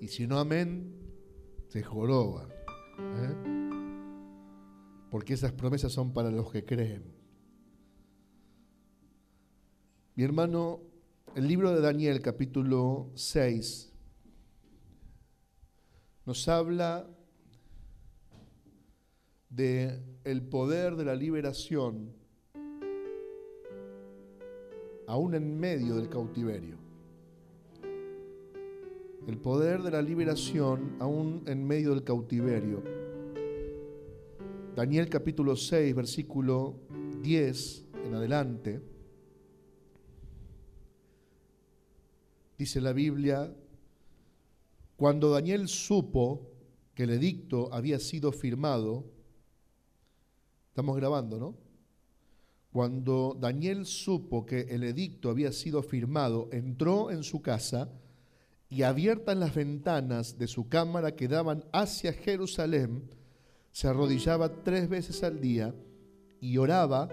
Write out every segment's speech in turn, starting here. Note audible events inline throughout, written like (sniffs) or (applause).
Y si no amén, se joroba. ¿eh? Porque esas promesas son para los que creen. Mi hermano, el libro de Daniel capítulo 6 nos habla de el poder de la liberación aún en medio del cautiverio. El poder de la liberación aún en medio del cautiverio. Daniel capítulo 6, versículo 10 en adelante. Dice la Biblia, cuando Daniel supo que el edicto había sido firmado, estamos grabando, ¿no? Cuando Daniel supo que el edicto había sido firmado, entró en su casa y abiertas las ventanas de su cámara que daban hacia Jerusalén, se arrodillaba tres veces al día y oraba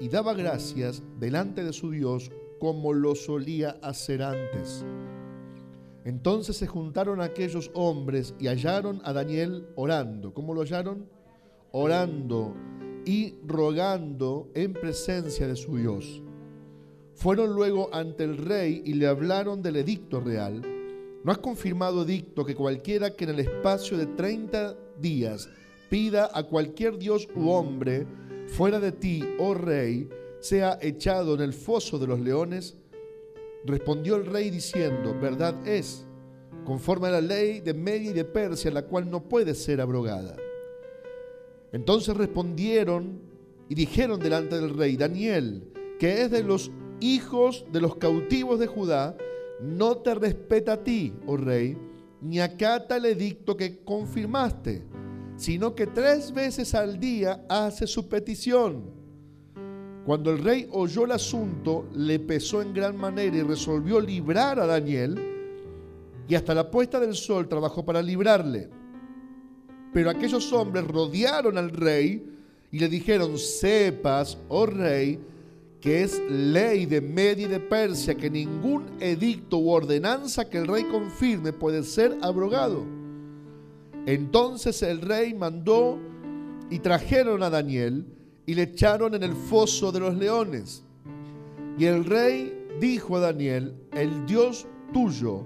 y daba gracias delante de su Dios como lo solía hacer antes. Entonces se juntaron aquellos hombres y hallaron a Daniel orando. ¿Cómo lo hallaron? Orando y rogando en presencia de su Dios. Fueron luego ante el rey y le hablaron del edicto real. ¿No has confirmado edicto que cualquiera que en el espacio de 30 días pida a cualquier dios u hombre fuera de ti, oh rey, sea echado en el foso de los leones? Respondió el rey diciendo, verdad es, conforme a la ley de Media y de Persia, la cual no puede ser abrogada. Entonces respondieron y dijeron delante del rey, Daniel, que es de los hijos de los cautivos de Judá, no te respeta a ti, oh rey, ni acata el edicto que confirmaste, sino que tres veces al día hace su petición. Cuando el rey oyó el asunto, le pesó en gran manera y resolvió librar a Daniel, y hasta la puesta del sol trabajó para librarle. Pero aquellos hombres rodearon al rey y le dijeron, sepas, oh rey, que es ley de Media y de Persia que ningún edicto u ordenanza que el rey confirme puede ser abrogado. Entonces el rey mandó y trajeron a Daniel y le echaron en el foso de los leones. Y el rey dijo a Daniel, el Dios tuyo,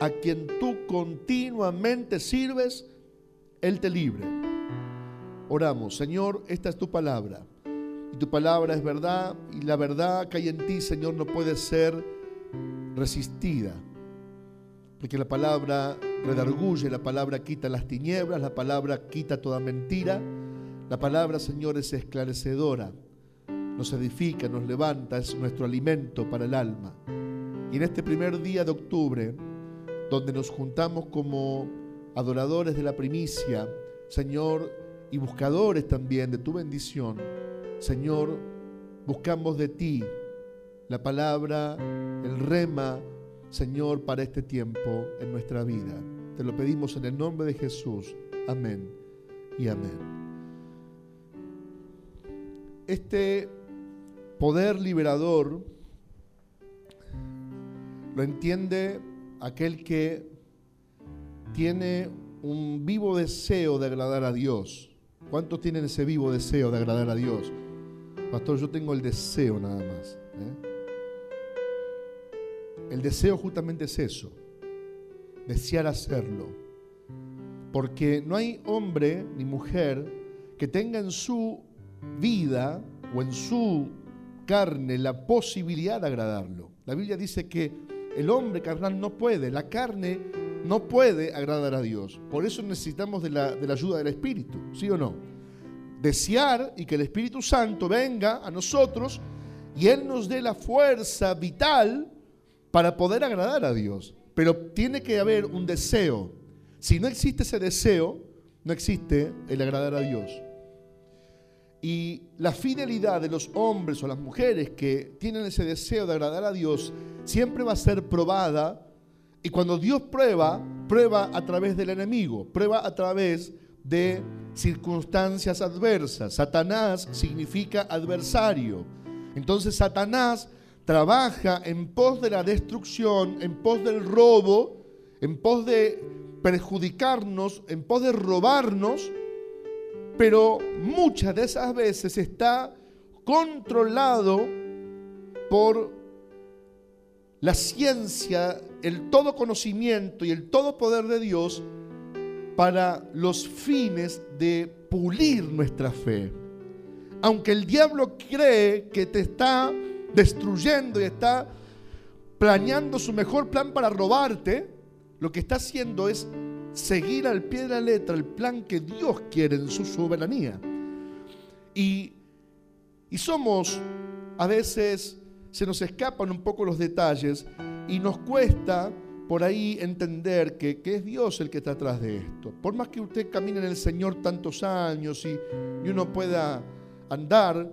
a quien tú continuamente sirves, él te libre. Oramos, Señor, esta es tu palabra. Y tu palabra es verdad y la verdad que hay en ti, Señor, no puede ser resistida. Porque la palabra redarguye, la palabra quita las tinieblas, la palabra quita toda mentira. La palabra, Señor, es esclarecedora, nos edifica, nos levanta, es nuestro alimento para el alma. Y en este primer día de octubre, donde nos juntamos como adoradores de la primicia, Señor, y buscadores también de tu bendición. Señor, buscamos de ti la palabra, el rema, Señor, para este tiempo en nuestra vida. Te lo pedimos en el nombre de Jesús. Amén y amén. Este poder liberador lo entiende aquel que tiene un vivo deseo de agradar a Dios. ¿Cuántos tienen ese vivo deseo de agradar a Dios? Pastor, yo tengo el deseo nada más. ¿eh? El deseo justamente es eso, desear hacerlo. Porque no hay hombre ni mujer que tenga en su vida o en su carne la posibilidad de agradarlo. La Biblia dice que el hombre carnal no puede, la carne no puede agradar a Dios. Por eso necesitamos de la, de la ayuda del Espíritu, ¿sí o no? Desear y que el Espíritu Santo venga a nosotros y Él nos dé la fuerza vital para poder agradar a Dios. Pero tiene que haber un deseo. Si no existe ese deseo, no existe el agradar a Dios. Y la fidelidad de los hombres o las mujeres que tienen ese deseo de agradar a Dios siempre va a ser probada y cuando Dios prueba, prueba a través del enemigo, prueba a través de circunstancias adversas. Satanás significa adversario. Entonces Satanás trabaja en pos de la destrucción, en pos del robo, en pos de perjudicarnos, en poder robarnos, pero muchas de esas veces está controlado por la ciencia, el todo conocimiento y el todo poder de Dios para los fines de pulir nuestra fe. Aunque el diablo cree que te está destruyendo y está planeando su mejor plan para robarte, lo que está haciendo es seguir al pie de la letra el plan que Dios quiere en su soberanía. Y, y somos, a veces se nos escapan un poco los detalles y nos cuesta por ahí entender que, es Dios el que está atrás de esto. Por más que usted camine en el Señor tantos años y, y uno pueda andar,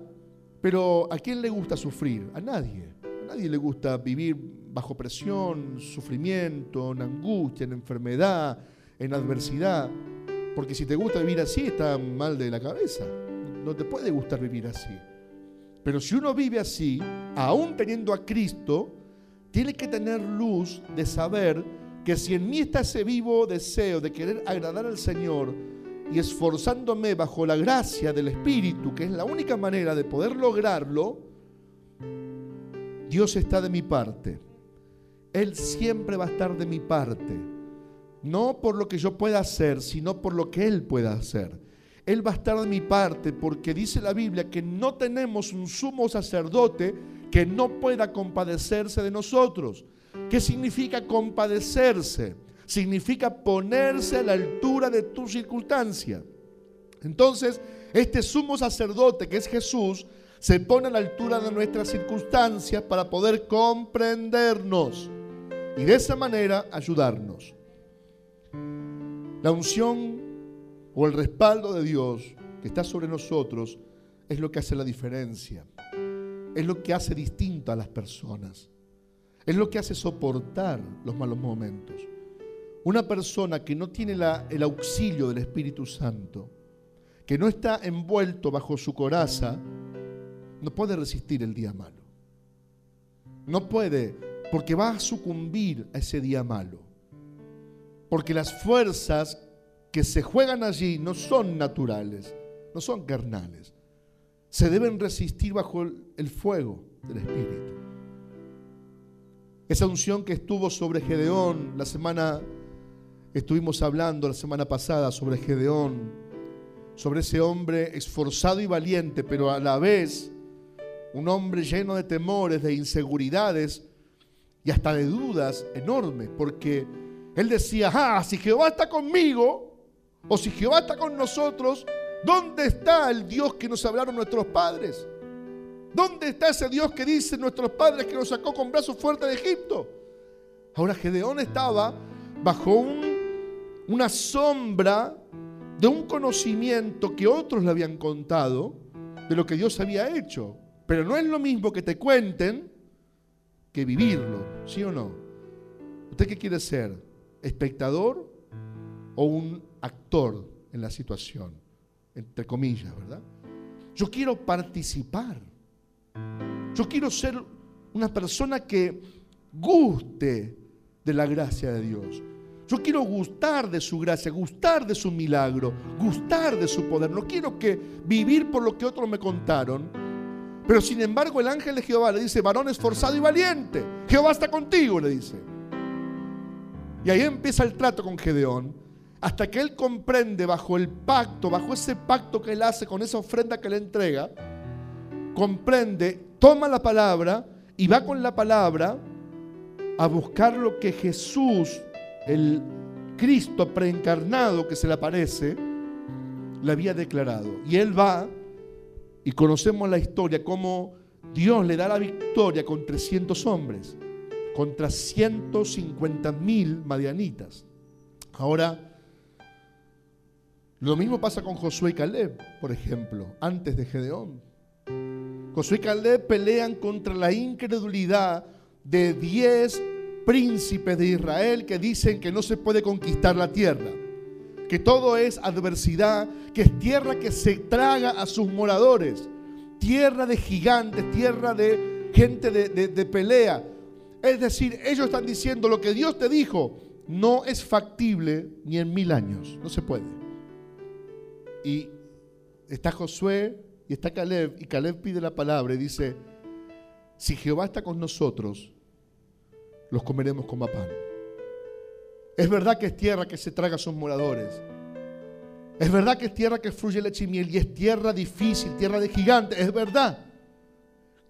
pero ¿a quién le gusta sufrir? A nadie. A nadie le gusta vivir bajo presión, sufrimiento, en angustia, en enfermedad, en adversidad. Porque si te gusta vivir así, está mal de la cabeza. No te puede gustar vivir así. Pero si uno vive así, aún teniendo a Cristo, tiene que tener luz de saber que si en mí está ese vivo deseo de querer agradar al Señor y esforzándome bajo la gracia del Espíritu, que es la única manera de poder lograrlo, Dios está de mi parte. Él siempre va a estar de mi parte. No por lo que yo pueda hacer, sino por lo que Él pueda hacer. Él va a estar de mi parte porque dice la Biblia que no tenemos un sumo sacerdote que no pueda compadecerse de nosotros. ¿Qué significa compadecerse? Significa ponerse a la altura de tu circunstancia. Entonces, este sumo sacerdote que es Jesús, se pone a la altura de nuestras circunstancias para poder comprendernos y de esa manera ayudarnos. La unción o el respaldo de Dios que está sobre nosotros es lo que hace la diferencia es lo que hace distinto a las personas. Es lo que hace soportar los malos momentos. Una persona que no tiene el auxilio del Espíritu Santo, que no está envuelto bajo su coraza, no puede resistir el día malo. No puede, porque va a sucumbir a ese día malo. Porque las fuerzas que se juegan allí no son naturales, no son carnales se deben resistir bajo el fuego del Espíritu. Esa unción que estuvo sobre Gedeón, la semana estuvimos hablando la semana pasada sobre Gedeón, sobre ese hombre esforzado y valiente, pero a la vez un hombre lleno de temores, de inseguridades y hasta de dudas enormes, porque él decía, ah, si Jehová está conmigo, o si Jehová está con nosotros, ¿Dónde está el Dios que nos hablaron nuestros padres? ¿Dónde está ese Dios que dicen nuestros padres que nos sacó con brazos fuertes de Egipto? Ahora Gedeón estaba bajo una sombra de un conocimiento que otros le habían contado de lo que Dios había hecho. Pero no es lo mismo que te cuenten que vivirlo, ¿sí o no? ¿Usted qué quiere ser? ¿Espectador o un actor en la situación? Entre comillas, ¿verdad? Yo quiero participar. Yo quiero ser una persona que guste de la gracia de Dios. Yo quiero gustar de su gracia, gustar de su milagro, gustar de su poder. No quiero que vivir por lo que otros me contaron. Pero sin embargo el ángel de Jehová le dice, varón esforzado y valiente, Jehová está contigo, le dice. Y ahí empieza el trato con Gedeón hasta que él comprende bajo el pacto, bajo ese pacto que él hace con esa ofrenda que le entrega, comprende, toma la palabra y va con la palabra a buscar lo que Jesús, el Cristo preencarnado que se le aparece, le había declarado. Y él va y conocemos la historia, cómo Dios le da la victoria con 300 hombres, contra 150 mil madianitas. Ahora, lo mismo pasa con Josué y Caleb, por ejemplo, antes de Gedeón. Josué y Caleb pelean contra la incredulidad de diez príncipes de Israel que dicen que no se puede conquistar la tierra, que todo es adversidad, que es tierra que se traga a sus moradores, tierra de gigantes, tierra de gente de, de pelea. Es decir, ellos están diciendo lo que Dios te dijo, no es factible ni en mil años, no se puede. Y está Josué y está Caleb, y Caleb pide la palabra y dice, si Jehová está con nosotros, los comeremos como a pan. Es verdad que es tierra que se traga a sus moradores. Es verdad que es tierra que fluye leche y miel y es tierra difícil, tierra de gigantes, es verdad.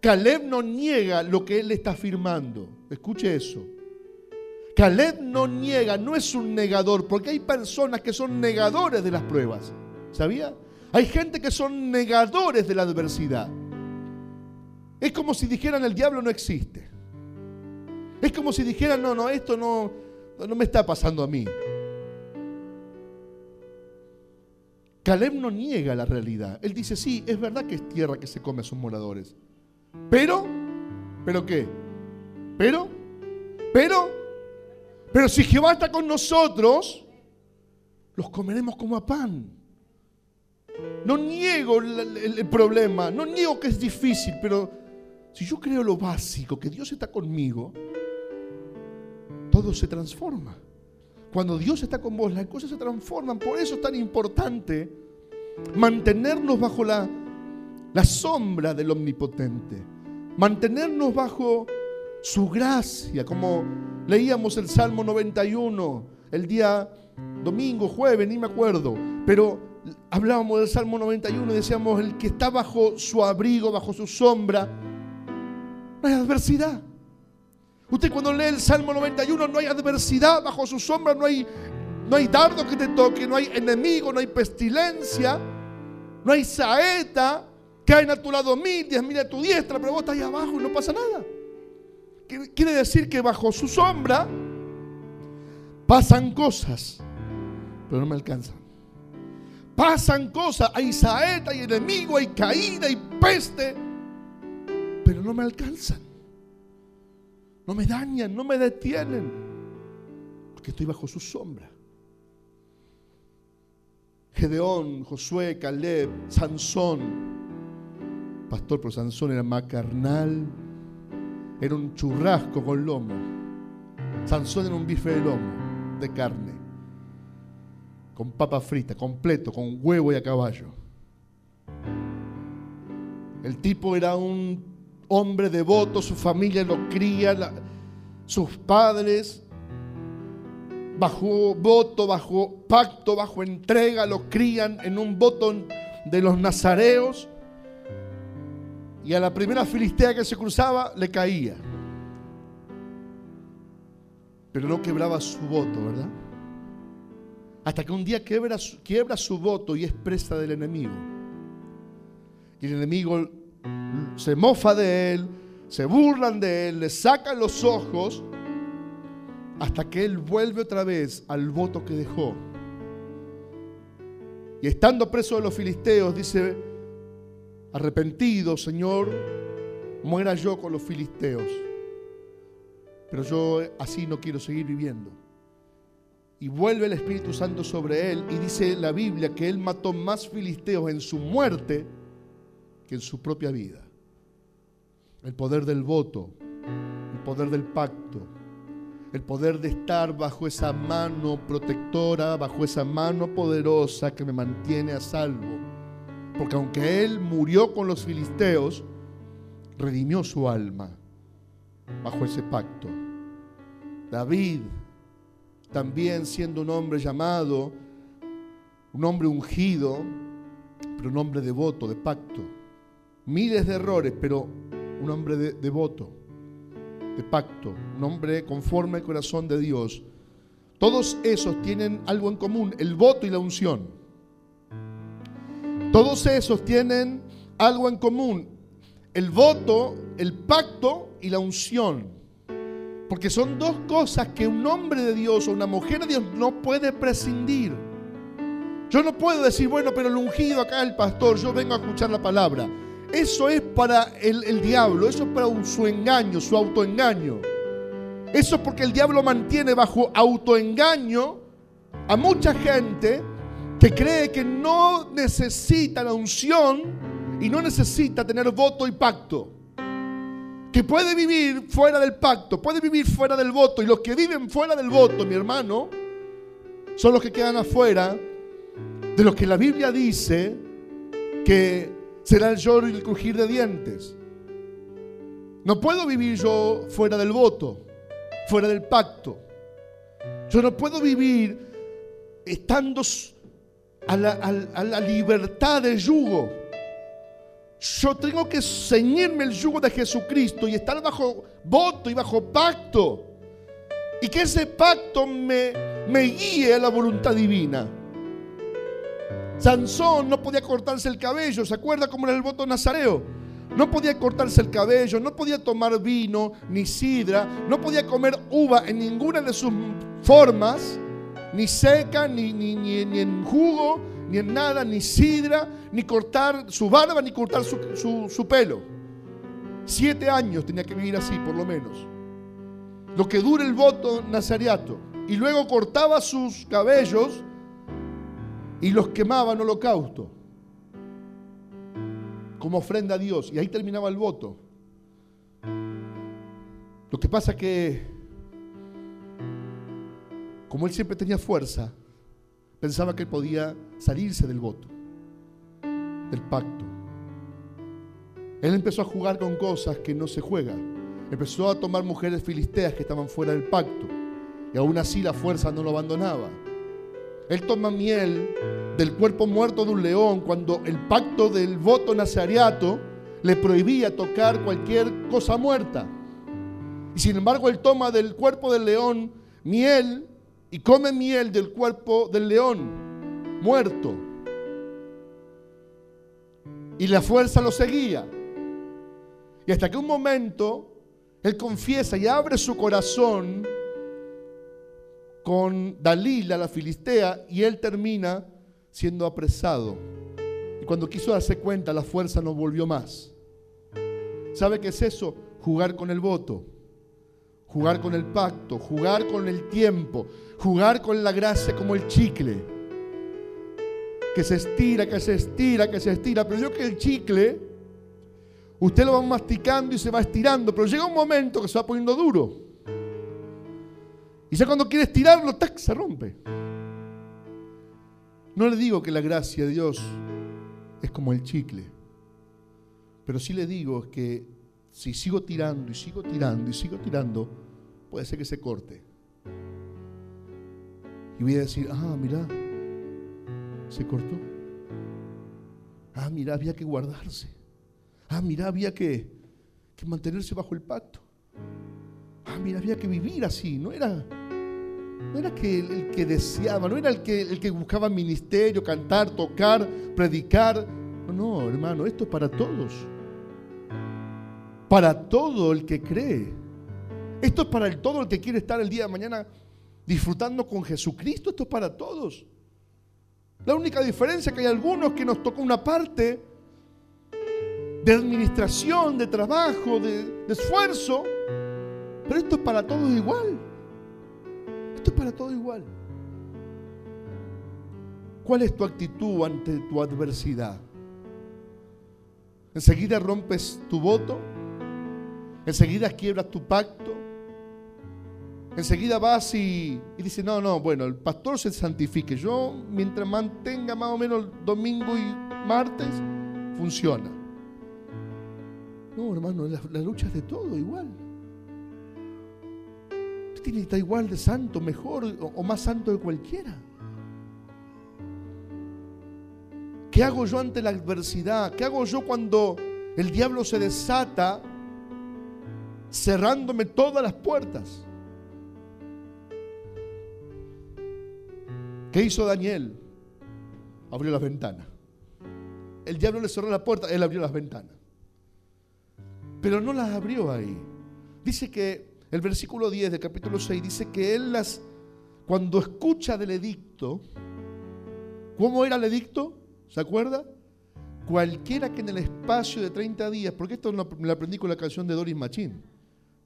Caleb no niega lo que él está afirmando. Escuche eso. Caleb no niega, no es un negador, porque hay personas que son negadores de las pruebas. ¿Sabía? Hay gente que son negadores de la adversidad. Es como si dijeran el diablo no existe. Es como si dijeran, no, no, esto no, no me está pasando a mí. Caleb no niega la realidad. Él dice, sí, es verdad que es tierra que se come a sus moradores. Pero, ¿pero qué? Pero, pero, pero si Jehová está con nosotros, los comeremos como a pan. No niego el, problema, no niego que es difícil, pero si yo creo lo básico, que Dios está conmigo, todo se transforma. Cuando Dios está con vos, las cosas se transforman. Por eso es tan importante mantenernos bajo la, la sombra del Omnipotente. Mantenernos bajo su gracia, como leíamos el Salmo 91 el día domingo, jueves, ni me acuerdo, pero hablábamos del Salmo 91 y decíamos, el que está bajo su abrigo, bajo su sombra, no hay adversidad. Usted cuando lee el Salmo 91 no hay adversidad, bajo su sombra no hay, no hay dardo que te toque, no hay enemigo, no hay pestilencia, no hay saeta, caen a tu lado mil, diez mil a tu diestra, pero vos estás ahí abajo y no pasa nada. Quiere decir que bajo su sombra pasan cosas, pero no me alcanzan. Pasan cosas, hay saeta, hay enemigo, hay caída, hay peste, pero no me alcanzan. No me dañan, no me detienen, porque estoy bajo su sombra. Gedeón, Josué, Caleb, Sansón. Pastor, pero Sansón era más carnal. Era un churrasco con lomo. Sansón era un bife de lomo, de carne. Con papa frita, completo, con huevo y a caballo. El tipo era un hombre devoto, su familia lo cría, sus padres, bajo voto, bajo pacto, bajo entrega, lo crían en un voto de los nazareos. Y a la primera filistea que se cruzaba le caía. Pero no quebraba su voto, ¿verdad? Hasta que un día quiebra, su voto y es presa del enemigo. Y el enemigo se mofa de él, se burlan de él, le sacan los ojos, hasta que él vuelve otra vez al voto que dejó. Y estando preso de los filisteos, dice, arrepentido, Señor, muera yo con los filisteos. Pero yo así no quiero seguir viviendo. Y vuelve el Espíritu Santo sobre él y dice la Biblia que él mató más filisteos en su muerte que en su propia vida. El poder del voto, el poder del pacto, el poder de estar bajo esa mano protectora, bajo esa mano poderosa que me mantiene a salvo. Porque aunque él murió con los filisteos, redimió su alma bajo ese pacto. David, también siendo un hombre llamado, un hombre ungido, pero un hombre devoto, de pacto miles de errores, pero un hombre devoto, de pacto, un hombre conforme al corazón de Dios. Todos esos tienen algo en común, el voto y la unción. Todos esos tienen algo en común, el voto, el pacto y la unción. Porque son dos cosas que un hombre de Dios o una mujer de Dios no puede prescindir. Yo no puedo decir, bueno, pero el ungido acá el pastor, yo vengo a escuchar la palabra. Eso es para el, diablo, eso es para su engaño, su autoengaño. Eso es porque el diablo mantiene bajo autoengaño a mucha gente que cree que no necesita la unción y no necesita tener voto y pacto. Que puede vivir fuera del pacto, puede vivir fuera del voto. Y los que viven fuera del voto, mi hermano, son los que quedan afuera de lo que la Biblia dice que será el lloro y el crujir de dientes. No puedo vivir yo fuera del voto, fuera del pacto. Yo no puedo vivir estando a la, a la libertad del yugo. Yo tengo que ceñirme el yugo de Jesucristo y estar bajo voto y bajo pacto. Y que ese pacto me, guíe a la voluntad divina. Sansón no podía cortarse el cabello, ¿se acuerda cómo era el voto nazareo? No podía cortarse el cabello, no podía tomar vino ni sidra, no podía comer uva en ninguna de sus formas, ni seca, ni, ni, ni, en jugo, ni en nada, ni sidra, ni cortar su barba, ni cortar su, su pelo. Siete años tenía que vivir así, por lo menos. Lo que dura el voto nazareato. Y luego cortaba sus cabellos y los quemaba en holocausto como ofrenda a Dios. Y ahí terminaba el voto. Lo que pasa que, como él siempre tenía fuerza, pensaba que podía salirse del voto, del pacto. Él empezó a jugar con cosas que no se juegan. Empezó a tomar mujeres filisteas que estaban fuera del pacto. Y aún así la fuerza no lo abandonaba. Él toma miel del cuerpo muerto de un león cuando el pacto del voto nazareato le prohibía tocar cualquier cosa muerta. Y sin embargo él toma del cuerpo del león miel y come miel del cuerpo del león muerto. Y la fuerza lo seguía. Y hasta que un momento él confiesa y abre su corazón con Dalila, la filistea, y él termina siendo apresado. Y cuando quiso darse cuenta, la fuerza no volvió más. ¿Sabe qué es eso? Jugar con el voto, jugar con el pacto, jugar con el tiempo, jugar con la gracia como el chicle. Que se estira, que se estira, que se estira. Pero yo que el chicle, usted lo va masticando y se va estirando, pero llega un momento que se va poniendo duro. Y ya cuando quieres tirarlo, ¡tac! se rompe. No le digo que la gracia de Dios es como el chicle, pero sí le digo que si sigo tirando y sigo tirando y sigo tirando, puede ser que se corte. Y voy a decir, ah, mira, se cortó. Ah, mira, había que guardarse. Ah, mira, había que, mantenerse bajo el pacto. Ah, mira, había que vivir así. No era, no era que el, que deseaba, no era el que, el que buscaba ministerio, cantar, tocar, predicar. No, no, hermano, esto es para todos. Para todo el que cree. Esto es para el, todo el que quiere estar el día de mañana disfrutando con Jesucristo. Esto es para todos. La única diferencia es que hay algunos que nos toca una parte de administración, de trabajo, de, de esfuerzo. Pero esto es para todos igual es para todo igual. ¿Cuál es tu actitud ante tu adversidad? ¿Enseguida rompes tu voto? ¿Enseguida quiebras tu pacto? Enseguida vas y, y dices, no, no, bueno, el pastor se santifique. Yo, mientras mantenga más o menos domingo y martes, funciona. No, hermano, la, la lucha es de todo igual tiene que estar igual de santo, mejor o, más santo de cualquiera. ¿Qué hago yo ante la adversidad? ¿Qué hago yo cuando el diablo se desata cerrándome todas las puertas? ¿Qué hizo Daniel? Abrió las ventanas. El diablo le cerró la puerta, él abrió las ventanas. Pero no las abrió ahí. Dice que el versículo 10 del capítulo 6 dice que él las, cuando escucha del edicto, ¿cómo era el edicto? ¿Se acuerda? Cualquiera que en el espacio de 30 días, porque esto me lo aprendí con la canción de Doris Machín,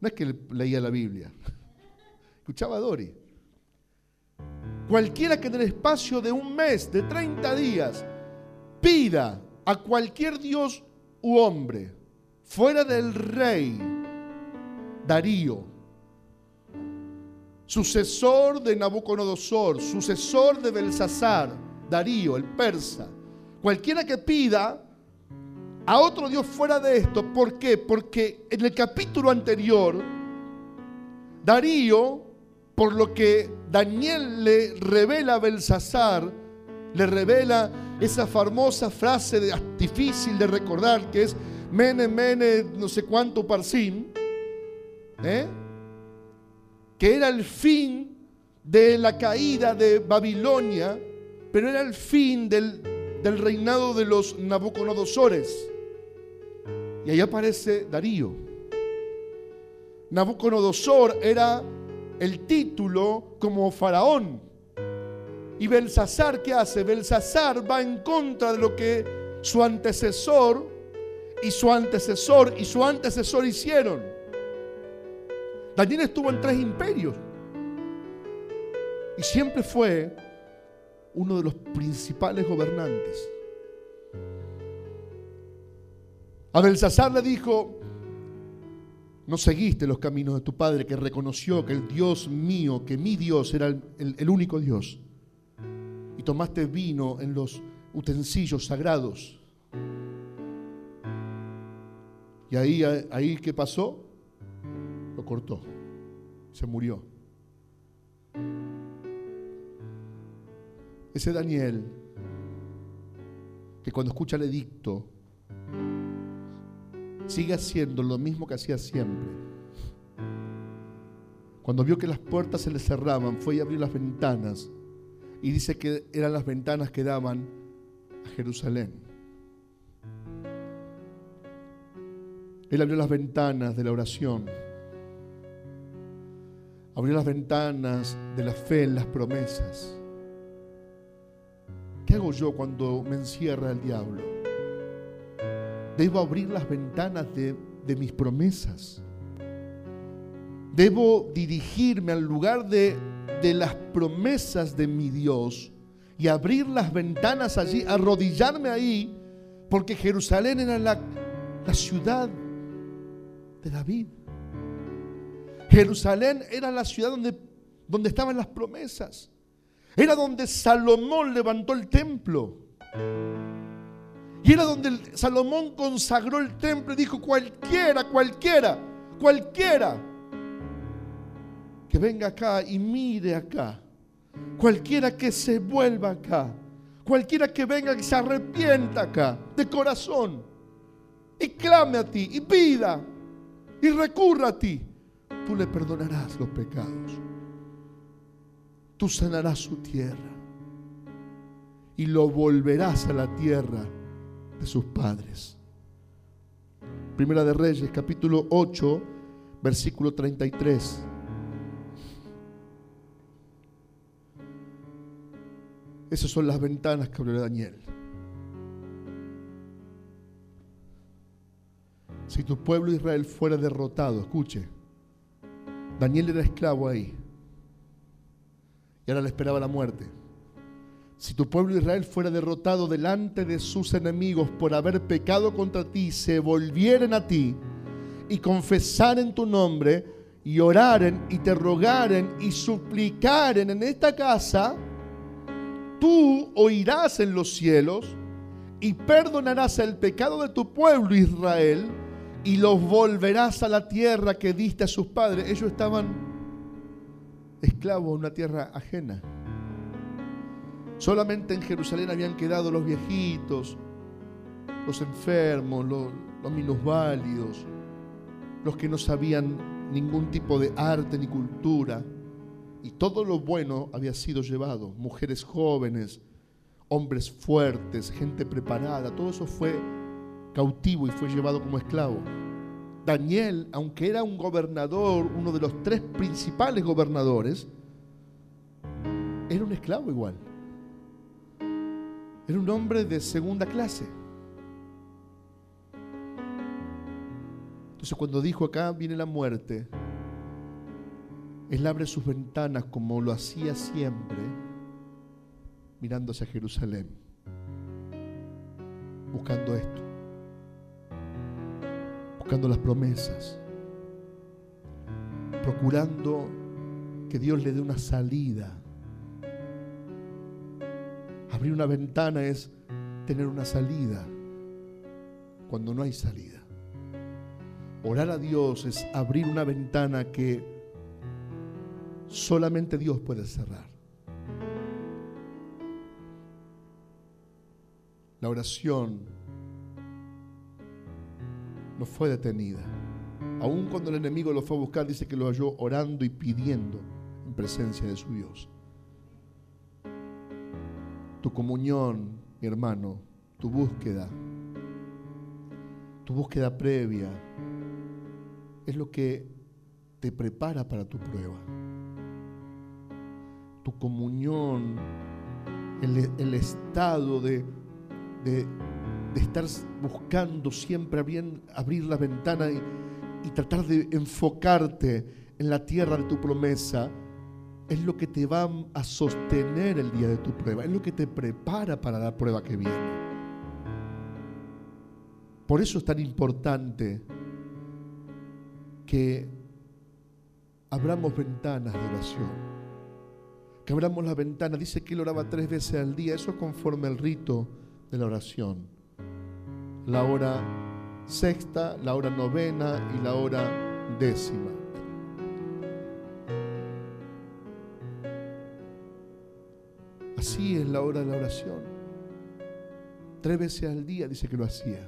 no es que leía la Biblia, (laughs) escuchaba a Doris. Cualquiera que en el espacio de un mes, de 30 días, pida a cualquier Dios u hombre, fuera del rey, Darío, sucesor de Nabucodonosor, sucesor de Belsasar, Darío, el persa. Cualquiera que pida a otro Dios fuera de esto, ¿por qué? Porque en el capítulo anterior, Darío, por lo que Daniel le revela a Belsasar, le revela esa famosa frase de, difícil de recordar que es Mene, Mene, no sé cuánto parsim, ¿eh? que era el fin de la caída de Babilonia, pero era el fin del, del reinado de los Nabucodonosores. Y ahí aparece Darío. Nabucodonosor era el título como faraón. ¿Y Belsasar qué hace? Belsasar va en contra de lo que su antecesor y su antecesor y su antecesor hicieron. Daniel estuvo en tres imperios y siempre fue uno de los principales gobernantes. A Belsasar le dijo, no seguiste los caminos de tu padre que reconoció que el Dios mío, que mi Dios era el, único Dios y tomaste vino en los utensilios sagrados. Y ahí, ahí ¿qué pasó? Lo cortó. Se murió. Ese Daniel, que cuando escucha el edicto, sigue haciendo lo mismo que hacía siempre. Cuando vio que las puertas se le cerraban, fue y abrió las ventanas y dice que eran las ventanas que daban a Jerusalén. Él abrió las ventanas de la oración. Abrió las ventanas de la fe en las promesas. ¿Qué hago yo cuando me encierra el diablo? Debo abrir las ventanas de, mis promesas. Debo dirigirme al lugar de de las promesas de mi Dios y abrir las ventanas allí, arrodillarme ahí, porque Jerusalén era la, la ciudad de David. Jerusalén era la ciudad donde, donde estaban las promesas. Era donde Salomón levantó el templo. Y era donde Salomón consagró el templo y dijo, cualquiera, cualquiera, cualquiera que venga acá y mire acá. Cualquiera que se vuelva acá. Cualquiera que venga y se arrepienta acá, de corazón. Y clame a ti, y pida, y recurra a ti. Tú le perdonarás los pecados. Tú sanarás su tierra. Y lo volverás a la tierra de sus padres. Primera de Reyes, capítulo 8, versículo 33. Esas son las ventanas que abrió Daniel. Si tu pueblo Israel fuera derrotado, escuche, Daniel era esclavo ahí y ahora le esperaba la muerte. Si tu pueblo Israel fuera derrotado delante de sus enemigos por haber pecado contra ti, se volvieren a ti y confesaren tu nombre y oraren y te rogaren y suplicaren en esta casa, tú oirás en los cielos y perdonarás el pecado de tu pueblo Israel y los volverás a la tierra que diste a sus padres. Ellos estaban esclavos en una tierra ajena. Solamente en Jerusalén habían quedado los viejitos, los enfermos, los, los minusválidos, los que no sabían ningún tipo de arte ni cultura y todo lo bueno había sido llevado. Mujeres jóvenes, hombres fuertes, gente preparada, todo eso fue cautivo y fue llevado como esclavo. Daniel, aunque era un gobernador, uno de los tres principales gobernadores, era un esclavo igual. Era un hombre de segunda clase. Entonces cuando dijo acá viene la muerte, él abre sus ventanas como lo hacía siempre, mirando hacia Jerusalén, buscando esto, buscando las promesas. procurando que Dios le dé una salida. Abrir una ventana es tener una salida cuando no hay salida. Orar a Dios es abrir una ventana que solamente Dios puede cerrar. La oración no fue detenida. Aun cuando el enemigo lo fue a buscar, dice que lo halló orando y pidiendo en presencia de su Dios. Tu comunión, mi hermano, tu búsqueda, tu búsqueda previa, es lo que te prepara para tu prueba. Tu comunión, el, estado de de, estar buscando siempre abrir, abrir la ventana y, y tratar de enfocarte en la tierra de tu promesa, es lo que te va a sostener el día de tu prueba, es lo que te prepara para la prueba que viene. Por eso es tan importante que abramos ventanas de oración. Que abramos la ventana. Dice que él oraba tres veces al día. Eso es conforme al rito de la oración. La hora sexta, la hora novena y la hora décima. Así es la hora de la oración. Tres veces al día dice que lo hacía.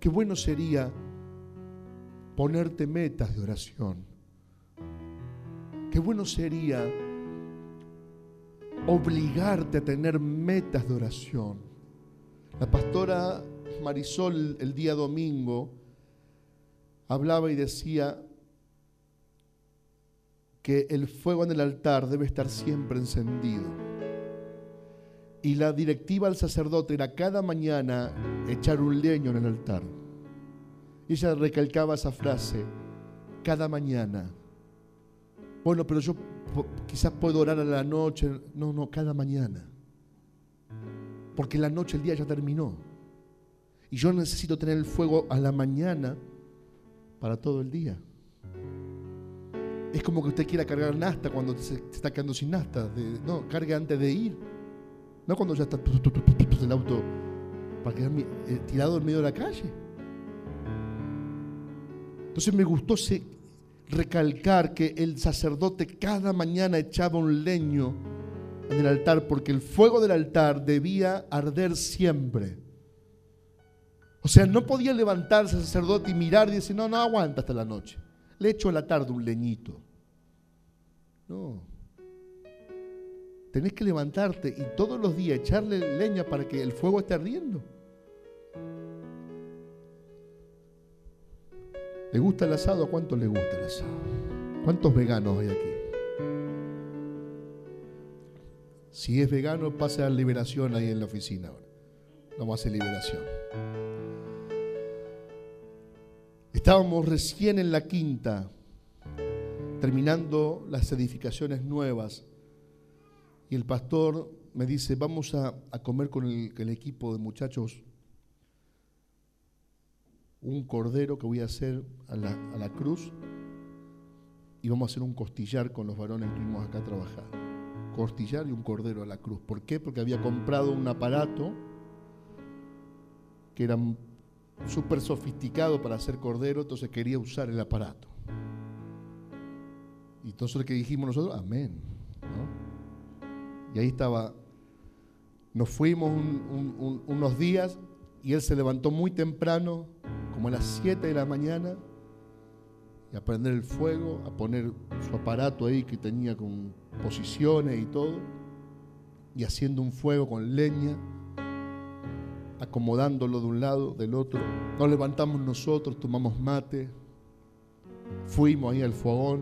Qué bueno sería ponerte metas de oración. Qué bueno sería obligarte a tener metas de oración. La pastora Marisol el día domingo hablaba y decía que el fuego en el altar debe estar siempre encendido. Y la directiva al sacerdote era cada mañana echar un leño en el altar. Y ella recalcaba esa frase, cada mañana. Bueno, pero yo quizás puedo orar a la noche. No, no, cada mañana. Porque la noche, el día ya terminó. Y yo necesito tener el fuego a la mañana para todo el día. Es como que usted quiera cargar nasta cuando se, está quedando sin nasta. no, cargue antes de ir. No cuando ya está el auto para quedar eh, tirado en medio de la calle. Entonces me gustó recalcar que el sacerdote cada mañana echaba un leño en el altar porque el fuego del altar debía arder siempre. O sea, no podía levantarse el sacerdote y mirar y decir, no, no aguanta hasta la noche. Le echo en la tarde un leñito. No. Tenés que levantarte y todos los días echarle leña para que el fuego esté ardiendo. ¿Le gusta el asado? ¿Cuántos le gusta el asado? ¿Cuántos veganos hay aquí? Si es vegano, pase a liberación ahí en la oficina. Vamos a hacer liberación. Estábamos recién en la quinta, terminando las edificaciones nuevas. Y el pastor me dice, vamos a, comer con el equipo de muchachos un cordero que voy a hacer a la, cruz y vamos a hacer un costillar con los varones que estuvimos acá trabajar. Costillar y un cordero a la cruz. ¿Por qué? Porque había comprado un aparato que era súper sofisticado para hacer cordero, entonces quería usar el aparato. Y entonces lo que dijimos nosotros, amén. Y ahí estaba, nos fuimos unos días y él se levantó muy temprano como a las 7 de la mañana y a prender el fuego, a poner su aparato ahí que tenía con posiciones y todo, y haciendo un fuego con leña, acomodándolo de un lado, del otro. Nos levantamos nosotros, tomamos mate, fuimos ahí al fogón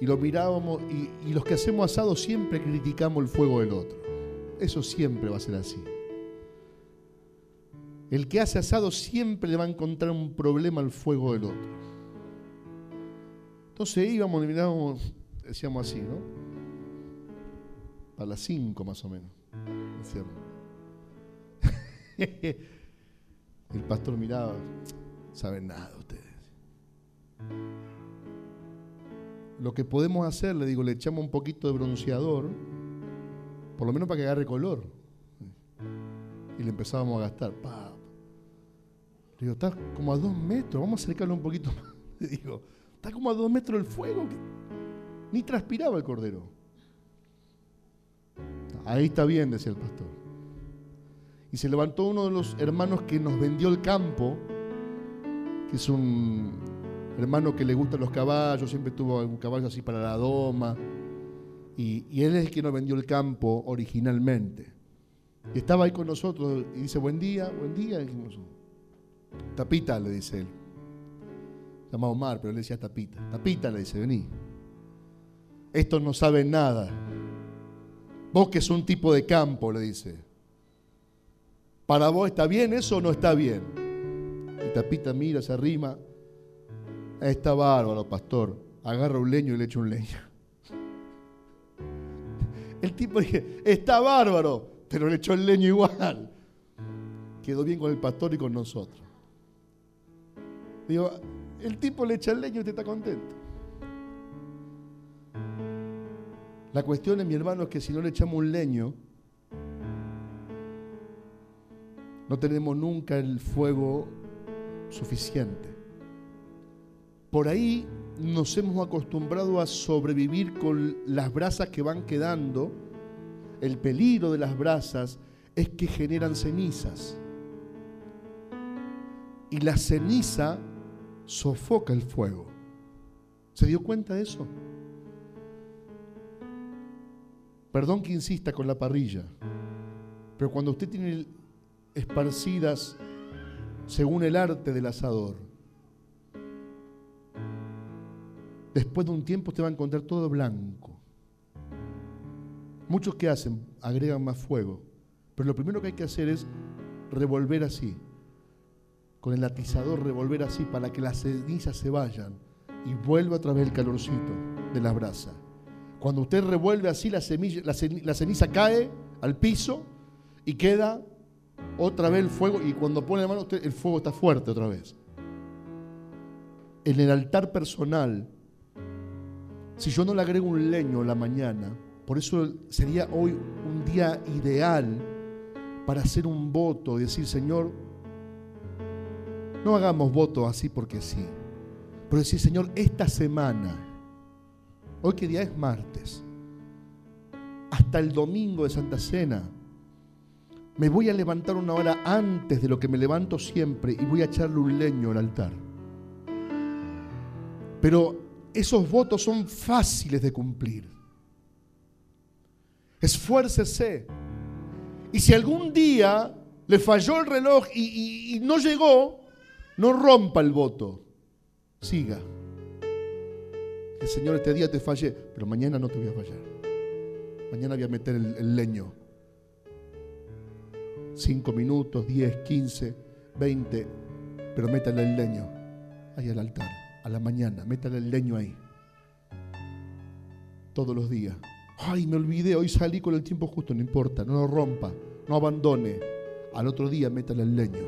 y lo mirábamos y, los que hacemos asado siempre criticamos el fuego del otro. Eso siempre va a ser así. El que hace asado siempre le va a encontrar un problema al fuego del otro. Entonces íbamos mirábamos, decíamos así, ¿no? A las 5 más o menos. (laughs) El pastor miraba, saben nada ustedes. Lo que podemos hacer, le digo, le echamos un poquito de bronceador, por lo menos para que agarre color. Y le empezábamos a gastar. Le digo, está como a dos metros, vamos a acercarlo un poquito más. (laughs) Le digo, está como a dos metros el fuego. Ni transpiraba el cordero. Ahí está bien, decía el pastor. Y se levantó uno de los hermanos que nos vendió el campo, que es un hermano que le gustan los caballos, siempre tuvo un caballo así para la doma. Y, él es el que nos vendió el campo originalmente. Y estaba ahí con nosotros y dice, buen día, buen día. Tapita, le dice él. Se llama Omar, pero él decía Tapita. Tapita, le dice, vení. Estos no saben nada. Vos que es un tipo de campo, le dice. ¿Para vos está bien eso o no está bien? Y Tapita mira, se arrima. Está bárbaro, pastor. Agarra un leño y le echa un leño. (laughs) El tipo dice, está bárbaro, pero le echó el leño igual. Quedó bien con el pastor y con nosotros. Digo, el tipo le echa el leño y usted está contento. La cuestión, mi hermano, es que si no le echamos un leño, no tenemos nunca el fuego suficiente. Por ahí nos hemos acostumbrado a sobrevivir con las brasas que van quedando. El peligro de las brasas es que generan cenizas. Y la ceniza sofoca el fuego. ¿Se dio cuenta de eso? Perdón que insista con la parrilla, pero cuando usted tiene esparcidas según el arte del asador, después de un tiempo usted va a encontrar todo blanco. Muchos que hacen agregan más fuego, pero lo primero que hay que hacer es revolver así, con el atizador revolver así para que las cenizas se vayan y vuelva otra vez el calorcito de la brasa. Cuando usted revuelve así, la, semilla, la, ceniza cae al piso y queda otra vez el fuego. Y cuando pone la mano, usted, el fuego está fuerte otra vez. En el altar personal, si yo no le agrego un leño la mañana, por eso sería hoy un día ideal para hacer un voto y decir, Señor, no hagamos voto así porque sí, pero decir, Señor, esta semana Hoy qué día es martes. Hasta el domingo de Santa Cena. Me voy a levantar una hora antes de lo que me levanto siempre y voy a echarle un leño al altar. Pero esos votos son fáciles de cumplir. Esfuércese. Y si algún día le falló el reloj y, y no llegó, no rompa el voto. Siga el Señor este día te fallé, pero mañana no te voy a fallar. Mañana voy a meter el, leño. Cinco minutos, diez, quince, veinte, pero métale el leño ahí al altar, a la mañana, métale el leño ahí. Todos los días. Ay, me olvidé, hoy salí con el tiempo justo, no importa, no lo rompa, no abandone. Al otro día métale el leño.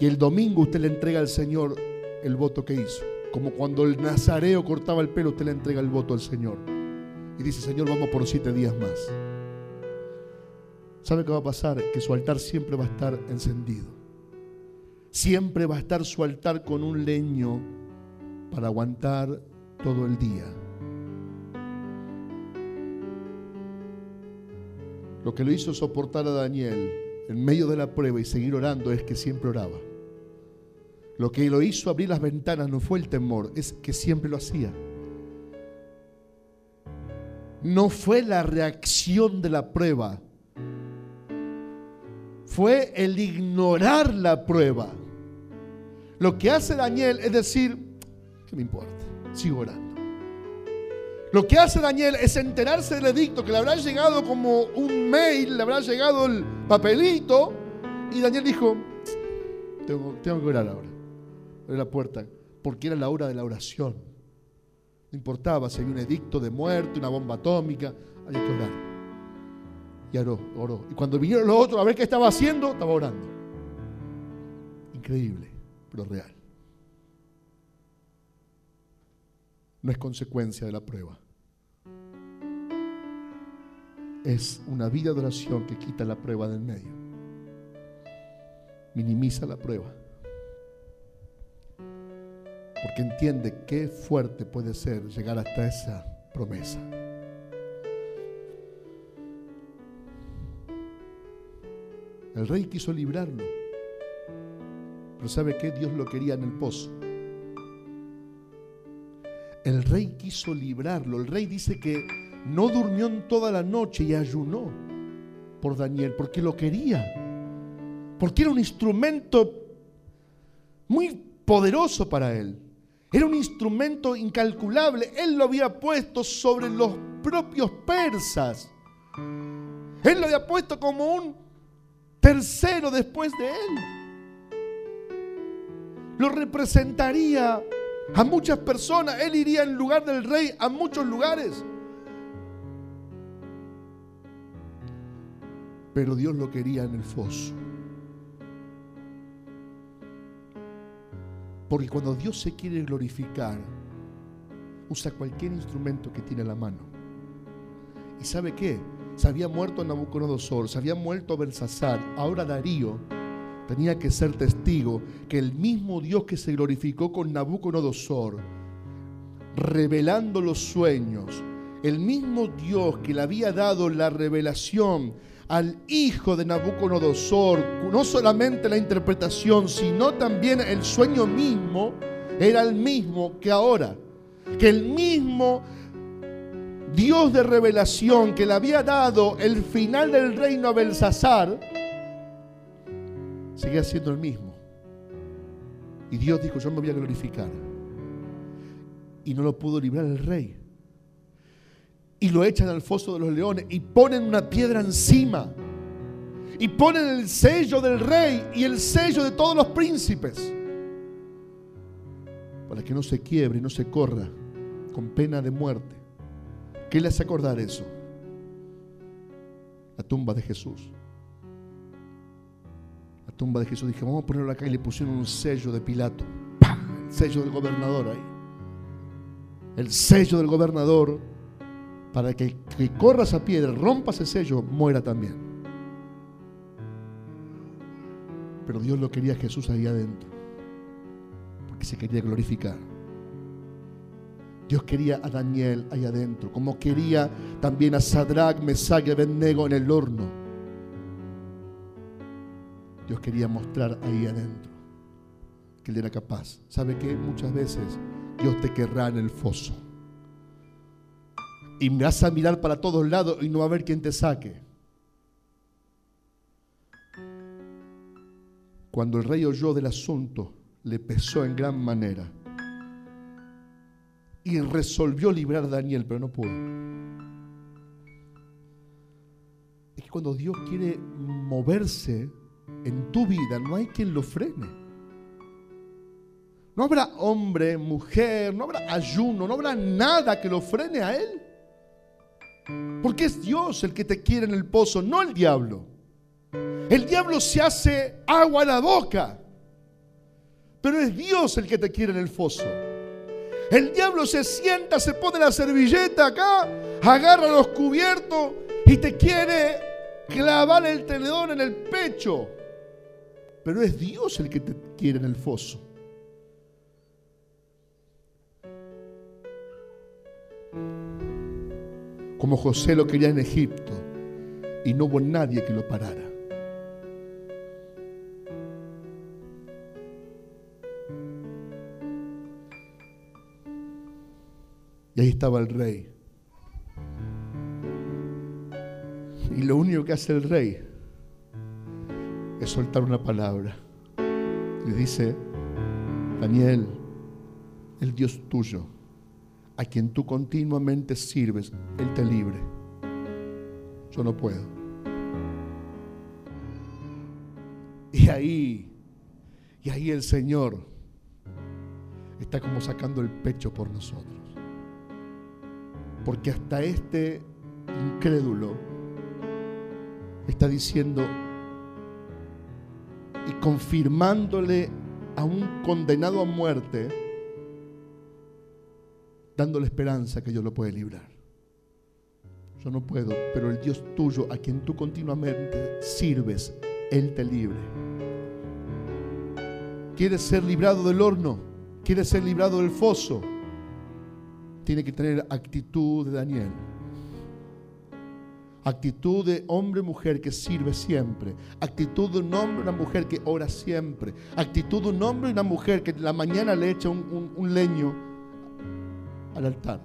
Y el domingo usted le entrega al Señor el voto que hizo. Como cuando el nazareo cortaba el pelo, usted le entrega el voto al Señor. Y dice, Señor, vamos por siete días más. ¿Sabe qué va a pasar? Que su altar siempre va a estar encendido. Siempre va a estar su altar con un leño para aguantar todo el día. Lo que lo hizo soportar a Daniel en medio de la prueba y seguir orando es que siempre oraba. Lo que lo hizo abrir las ventanas no fue el temor, es que siempre lo hacía. No fue la reacción de la prueba, fue el ignorar la prueba. Lo que hace Daniel es decir, ¿qué me importa? Sigo orando. Lo que hace Daniel es enterarse del edicto, que le habrá llegado como un mail, le habrá llegado el papelito, y Daniel dijo, tengo, que orar ahora la puerta, porque era la hora de la oración. No importaba si había un edicto de muerte, una bomba atómica, había que orar. Y oró, oró. Y cuando vinieron los otros a ver qué estaba haciendo, estaba orando. Increíble, pero real. no es consecuencia de la prueba. Es una vida de oración que quita la prueba del medio. Minimiza la prueba. Porque entiende qué fuerte puede ser llegar hasta esa promesa. El rey quiso librarlo. Pero ¿sabe qué? Dios lo quería en el pozo. El rey quiso librarlo. El rey dice que no durmió en toda la noche y ayunó por Daniel porque lo quería. Porque era un instrumento muy poderoso para él. Era un instrumento incalculable. Él lo había puesto sobre los propios persas. Él lo había puesto como un tercero después de él. Lo representaría a muchas personas. Él iría en lugar del rey a muchos lugares. Pero Dios lo quería en el foso. Porque cuando Dios se quiere glorificar, usa cualquier instrumento que tiene a la mano. ¿Y sabe qué? se había muerto Nabucodonosor, se había muerto Belsasar, ahora Darío tenía que ser testigo que el mismo Dios que se glorificó con Nabucodonosor, revelando los sueños, el mismo Dios que le había dado la revelación al hijo de Nabucodonosor, no solamente la interpretación, sino también el sueño mismo, era el mismo que ahora. Que el mismo Dios de revelación que le había dado el final del reino a Belsasar, seguía siendo el mismo. Y Dios dijo, yo me voy a glorificar. Y no lo pudo librar el rey. Y lo echan al foso de los leones y ponen una piedra encima. Y ponen el sello del rey y el sello de todos los príncipes. Para que no se quiebre y no se corra con pena de muerte. ¿Qué le hace acordar eso? La tumba de Jesús. La tumba de Jesús. Dije, vamos a ponerlo acá y le pusieron un sello de Pilato. El sello del gobernador ahí. El sello del gobernador para que que corra esa piedra, rompa ese sello, muera también. Pero Dios lo quería Jesús ahí adentro. Porque se quería glorificar. Dios quería a Daniel ahí adentro, como quería también a Sadrach, Mesach y Abednego en el horno. Dios quería mostrar ahí adentro que él era capaz. ¿Sabe qué? Muchas veces Dios te querrá en el foso. Y me vas a mirar para todos lados y no va a haber quien te saque. Cuando el rey oyó del asunto, le pesó en gran manera y resolvió librar a Daniel, pero no pudo. Es que cuando Dios quiere moverse en tu vida, no hay quien lo frene. No habrá hombre, mujer, no habrá ayuno, no habrá nada que lo frene a Él. Porque es Dios el que te quiere en el pozo, no el diablo. El diablo se hace agua a la boca, pero es Dios el que te quiere en el foso. El diablo se sienta, se pone la servilleta acá, agarra los cubiertos y te quiere clavar el tenedor en el pecho. Pero es Dios el que te quiere en el foso. Como José lo quería en Egipto y no hubo nadie que lo parara. Y ahí estaba el rey. Y lo único que hace el rey es soltar una palabra. Le dice, Daniel, el Dios tuyo, a quien tú continuamente sirves, Él te libre. Yo no puedo. Y ahí, y ahí el Señor está como sacando el pecho por nosotros. Porque hasta este incrédulo está diciendo y confirmándole a un condenado a muerte dándole esperanza que Dios lo puede librar. Yo no puedo, pero el Dios tuyo, a quien tú continuamente sirves, Él te libre. ¿Quieres ser librado del horno? ¿Quieres ser librado del foso? Tiene que tener actitud de Daniel. Actitud de hombre mujer que sirve siempre. Actitud de un hombre y una mujer que ora siempre. Actitud de un hombre y una mujer que la mañana le echa un, un leño al altar.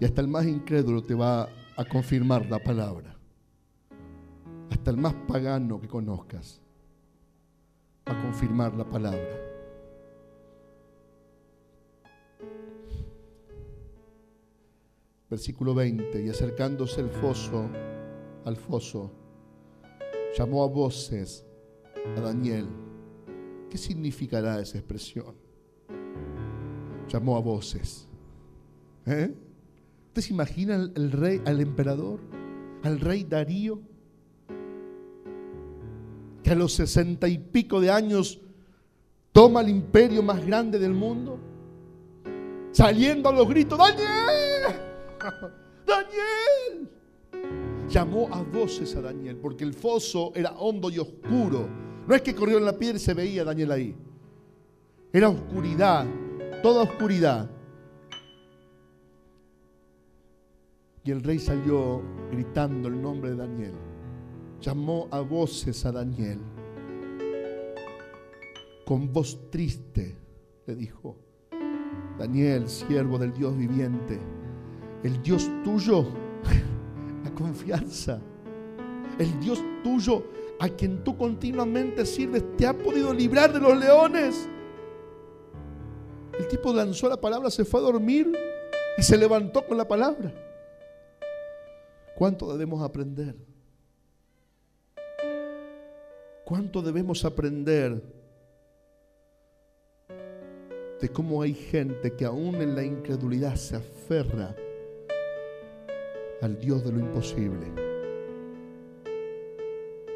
Y hasta el más incrédulo te va a confirmar la palabra. Hasta el más pagano que conozcas va a confirmar la palabra. Versículo 20. Y acercándose el foso, al foso, llamó a voces a Daniel. ¿Qué significará esa expresión? Llamó a voces. ¿Eh? ¿Usted se imagina el, rey, al emperador, al rey Darío? Que a los sesenta y pico de años toma el imperio más grande del mundo, saliendo a los gritos, Daniel, (laughs) Daniel. Llamó a voces a Daniel, porque el foso era hondo y oscuro. No es que corrió en la piedra y se veía Daniel ahí. Era oscuridad, toda oscuridad. Y el rey salió gritando el nombre de Daniel. Llamó a voces a Daniel. Con voz triste le dijo, Daniel, siervo del Dios viviente, el Dios tuyo, (laughs) la confianza, el Dios tuyo a quien tú continuamente sirves, te ha podido librar de los leones. El tipo lanzó la palabra, se fue a dormir y se levantó con la palabra. ¿Cuánto debemos aprender? ¿Cuánto debemos aprender de cómo hay gente que aún en la incredulidad se aferra al Dios de lo imposible?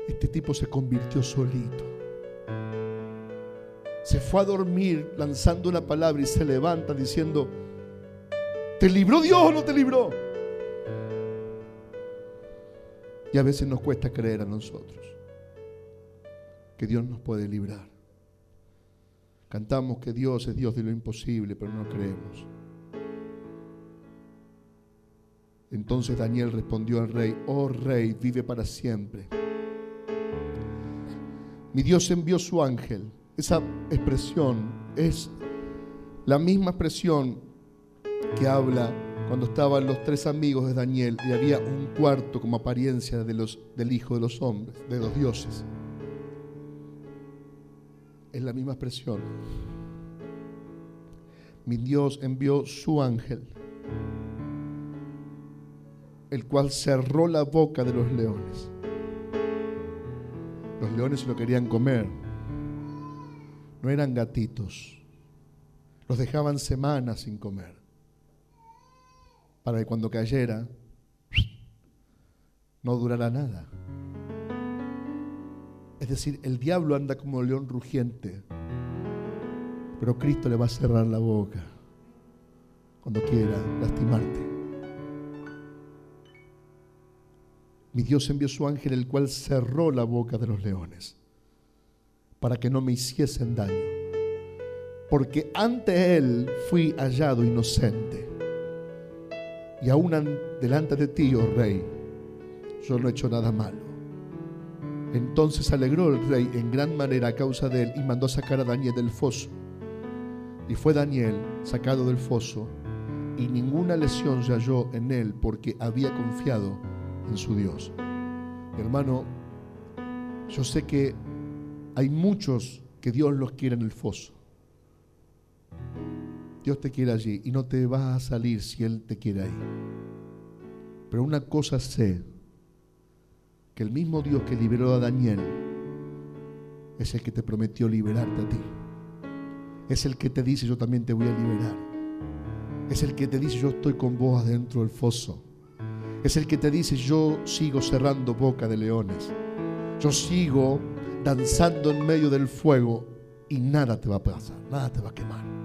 Este tipo se convirtió solito. Se fue a dormir lanzando una palabra y se levanta diciendo, ¿te libró Dios o no te libró? Y a veces nos cuesta creer a nosotros que Dios nos puede librar. Cantamos que Dios es Dios de lo imposible, pero no creemos. Entonces Daniel respondió al rey, oh rey, vive para siempre. Mi Dios envió su ángel. Esa expresión es la misma expresión que habla cuando estaban los tres amigos de Daniel y había un cuarto como apariencia de los, del Hijo de los hombres, de los dioses. Es la misma expresión. Mi Dios envió su ángel, el cual cerró la boca de los leones. Los leones lo querían comer. No eran gatitos. Los dejaban semanas sin comer para que cuando cayera (sniffs) no durara nada. Es decir, el diablo anda como un león rugiente, pero Cristo le va a cerrar la boca cuando quiera lastimarte. Mi Dios envió su ángel, el cual cerró la boca de los leones, para que no me hiciesen daño, porque ante él fui hallado inocente y aún delante de ti, oh rey, yo no he hecho nada malo. Entonces alegró el rey en gran manera a causa de él y mandó sacar a Daniel del foso. Y fue Daniel sacado del foso y ninguna lesión se halló en él porque había confiado en su Dios. hermano, yo sé que hay muchos que Dios los quiere en el foso. Dios te quiere allí y no te va a salir si Él te quiere ahí. Pero una cosa sé, que el mismo Dios que liberó a Daniel es el que te prometió liberarte a ti. Es el que te dice yo también te voy a liberar. Es el que te dice yo estoy con vos adentro del foso. Es el que te dice yo sigo cerrando boca de leones. Yo sigo danzando en medio del fuego y nada te va a pasar, nada te va a quemar.